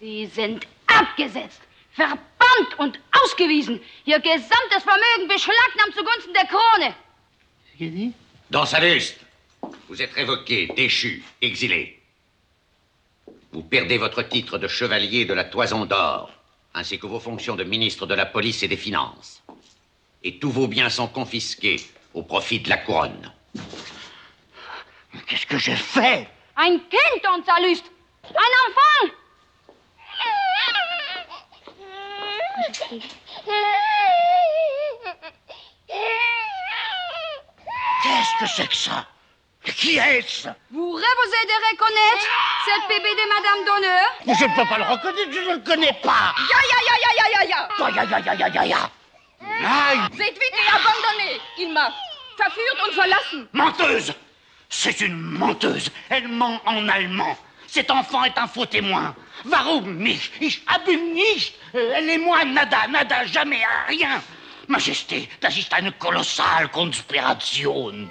Sie sind abgesetzt, verbannt und ausgewiesen. Ihr gesamtes Vermögen beschlagnahmt zugunsten der Krone. Dans sa vous êtes révoqué, déchu, exilé. Vous perdez votre titre de chevalier de la Toison d'Or, ainsi que vos fonctions de ministre de la Police et des Finances. Et tous vos biens sont confisqués au profit de la couronne. Qu'est-ce que j'ai fait? Ein Kind und Lust. Ein enfant. Qu'est-ce que c'est que ça? Qui est-ce? Vous rêvez de reconnaître cette bébé de Madame d'honneur Je ne peux pas le reconnaître, je ne le connais pas. Ja, ja, ja, ja, ja, ja. Ja, ja, ja, ja, ja, ja, ja. Aïe Seid vite et abandonné, Ilma. Verführt und verlassen. Menteuse C'est une menteuse. Elle ment en allemand. Cet enfant est un faux témoin. Warum nicht? Ich habe nicht. Euh, Elle et moi, nada, nada, jamais, rien. Majesté, das ist eine kolossale Konspiration.